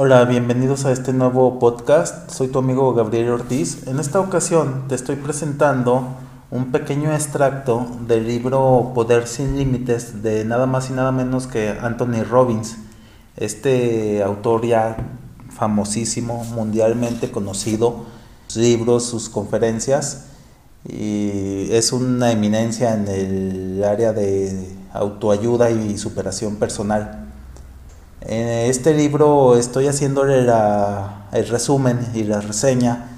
Hola, bienvenidos a este nuevo podcast. Soy tu amigo Gabriel Ortiz. En esta ocasión te estoy presentando un pequeño extracto del libro Poder sin Límites de nada más y nada menos que Anthony Robbins. Este autor ya famosísimo, mundialmente conocido, sus libros, sus conferencias, y es una eminencia en el área de autoayuda y superación personal. En este libro estoy haciéndole el resumen y la reseña,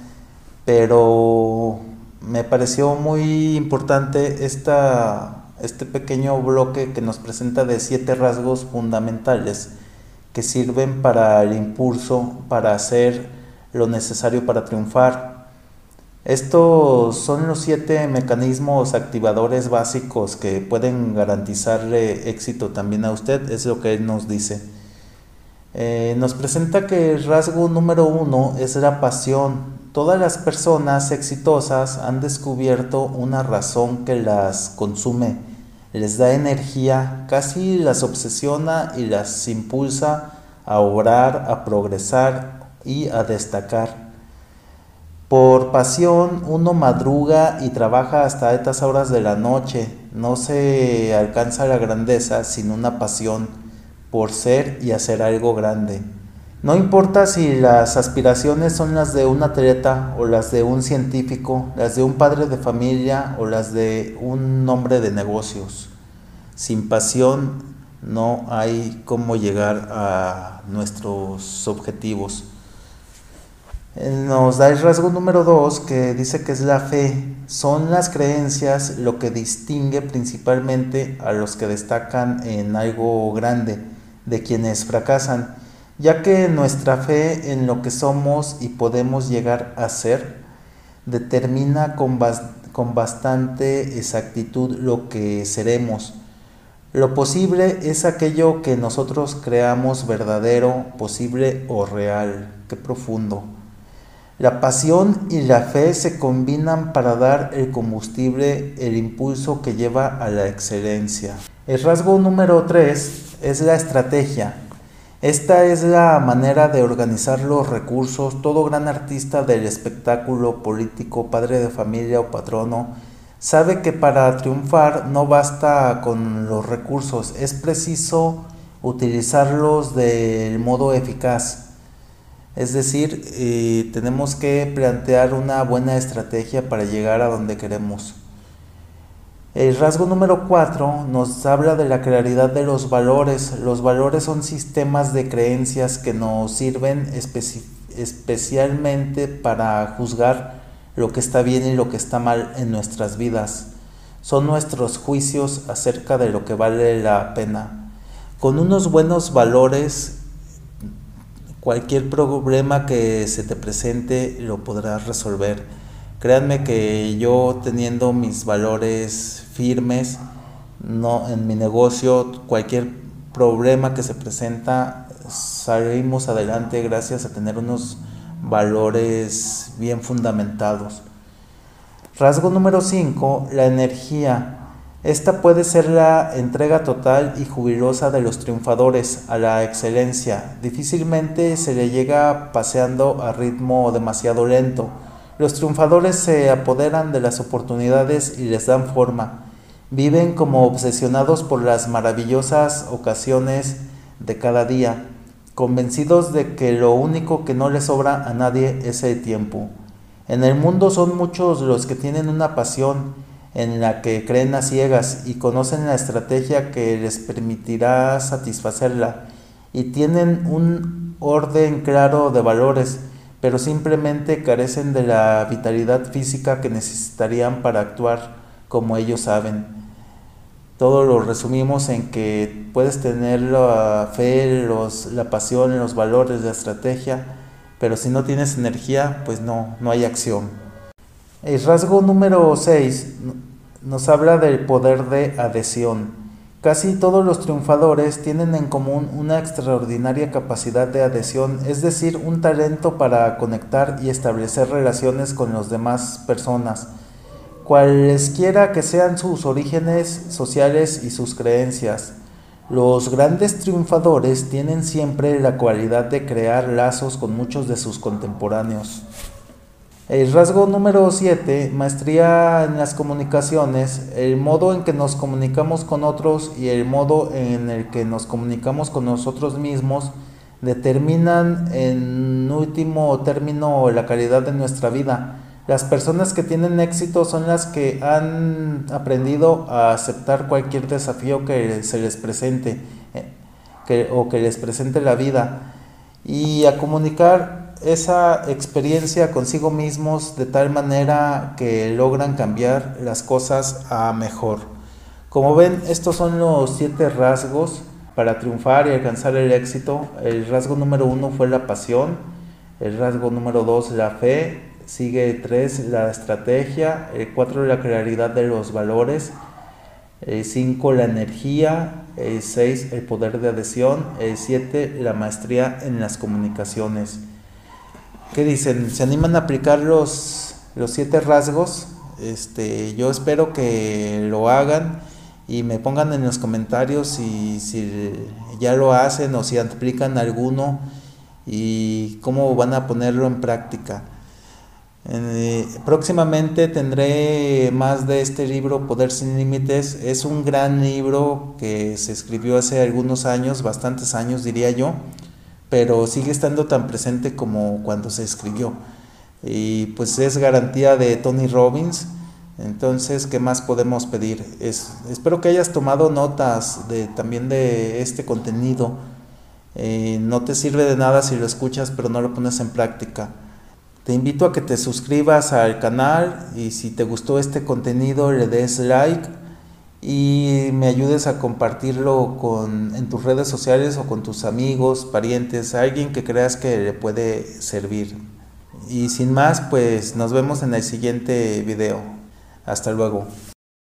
pero me pareció muy importante este pequeño bloque que nos presenta de siete rasgos fundamentales que sirven para el impulso, para hacer lo necesario para triunfar. Estos son los siete mecanismos activadores básicos que pueden garantizarle éxito también a usted, es lo que él nos dice. Eh, nos presenta que el rasgo número uno es la pasión. Todas las personas exitosas han descubierto una razón que las consume, les da energía, casi las obsesiona y las impulsa a obrar, a progresar y a destacar. Por pasión uno madruga y trabaja hasta altas horas de la noche. No se alcanza la grandeza sin una pasión por ser y hacer algo grande. No importa si las aspiraciones son las de un atleta o las de un científico, las de un padre de familia o las de un hombre de negocios. Sin pasión no hay cómo llegar a nuestros objetivos. Nos da el rasgo número dos que dice que es la fe. Son las creencias lo que distingue principalmente a los que destacan en algo grande de quienes fracasan, ya que nuestra fe en lo que somos y podemos llegar a ser determina con, con bastante exactitud lo que seremos. Lo posible es aquello que nosotros creamos verdadero, posible o real. Qué profundo. La pasión y la fe se combinan para dar el combustible, el impulso que lleva a la excelencia. El rasgo número 3 es la estrategia. Esta es la manera de organizar los recursos. Todo gran artista del espectáculo político, padre de familia o patrono, sabe que para triunfar no basta con los recursos, es preciso utilizarlos del modo eficaz. Es decir, eh, tenemos que plantear una buena estrategia para llegar a donde queremos. El rasgo número 4 nos habla de la claridad de los valores. Los valores son sistemas de creencias que nos sirven especialmente para juzgar lo que está bien y lo que está mal en nuestras vidas. Son nuestros juicios acerca de lo que vale la pena. Con unos buenos valores, cualquier problema que se te presente lo podrás resolver. Créanme que yo teniendo mis valores firmes no en mi negocio, cualquier problema que se presenta, salimos adelante gracias a tener unos valores bien fundamentados. Rasgo número 5, la energía. Esta puede ser la entrega total y jubilosa de los triunfadores a la excelencia. Difícilmente se le llega paseando a ritmo demasiado lento los triunfadores se apoderan de las oportunidades y les dan forma. Viven como obsesionados por las maravillosas ocasiones de cada día, convencidos de que lo único que no les sobra a nadie es el tiempo. En el mundo son muchos los que tienen una pasión en la que creen a ciegas y conocen la estrategia que les permitirá satisfacerla y tienen un orden claro de valores pero simplemente carecen de la vitalidad física que necesitarían para actuar como ellos saben. Todo lo resumimos en que puedes tener la fe, la pasión, los valores, la estrategia, pero si no tienes energía, pues no, no hay acción. El rasgo número 6 nos habla del poder de adhesión. Casi todos los triunfadores tienen en común una extraordinaria capacidad de adhesión, es decir, un talento para conectar y establecer relaciones con las demás personas, cualesquiera que sean sus orígenes sociales y sus creencias. Los grandes triunfadores tienen siempre la cualidad de crear lazos con muchos de sus contemporáneos. El rasgo número 7, maestría en las comunicaciones, el modo en que nos comunicamos con otros y el modo en el que nos comunicamos con nosotros mismos determinan en último término la calidad de nuestra vida. Las personas que tienen éxito son las que han aprendido a aceptar cualquier desafío que se les presente eh, o que les presente la vida y a comunicar esa experiencia consigo mismos de tal manera que logran cambiar las cosas a mejor. Como ven, estos son los siete rasgos para triunfar y alcanzar el éxito. El rasgo número uno fue la pasión, el rasgo número dos la fe, Sigue 3 la estrategia, el 4 la claridad de los valores, el 5 la energía, el 6 el poder de adhesión, el 7 la maestría en las comunicaciones. ¿Qué dicen? ¿Se animan a aplicar los, los siete rasgos? Este, yo espero que lo hagan y me pongan en los comentarios si, ya lo hacen o si aplican alguno y cómo van a ponerlo en práctica. Eh, próximamente tendré más de este libro, Poder sin Límites. Es un gran libro que se escribió hace algunos años, bastantes años diría yo, pero sigue estando tan presente como cuando se escribió. Y pues es garantía de Tony Robbins. Entonces, ¿qué más podemos pedir? Es, espero que hayas tomado notas de, también de este contenido. Eh, no te sirve de nada si lo escuchas pero no lo pones en práctica. Te invito a que te suscribas al canal y si te gustó este contenido le des like y me ayudes a compartirlo con, en tus redes sociales o con tus amigos, parientes, alguien que creas que le puede servir. Y sin más, pues nos vemos en el siguiente video. Hasta luego.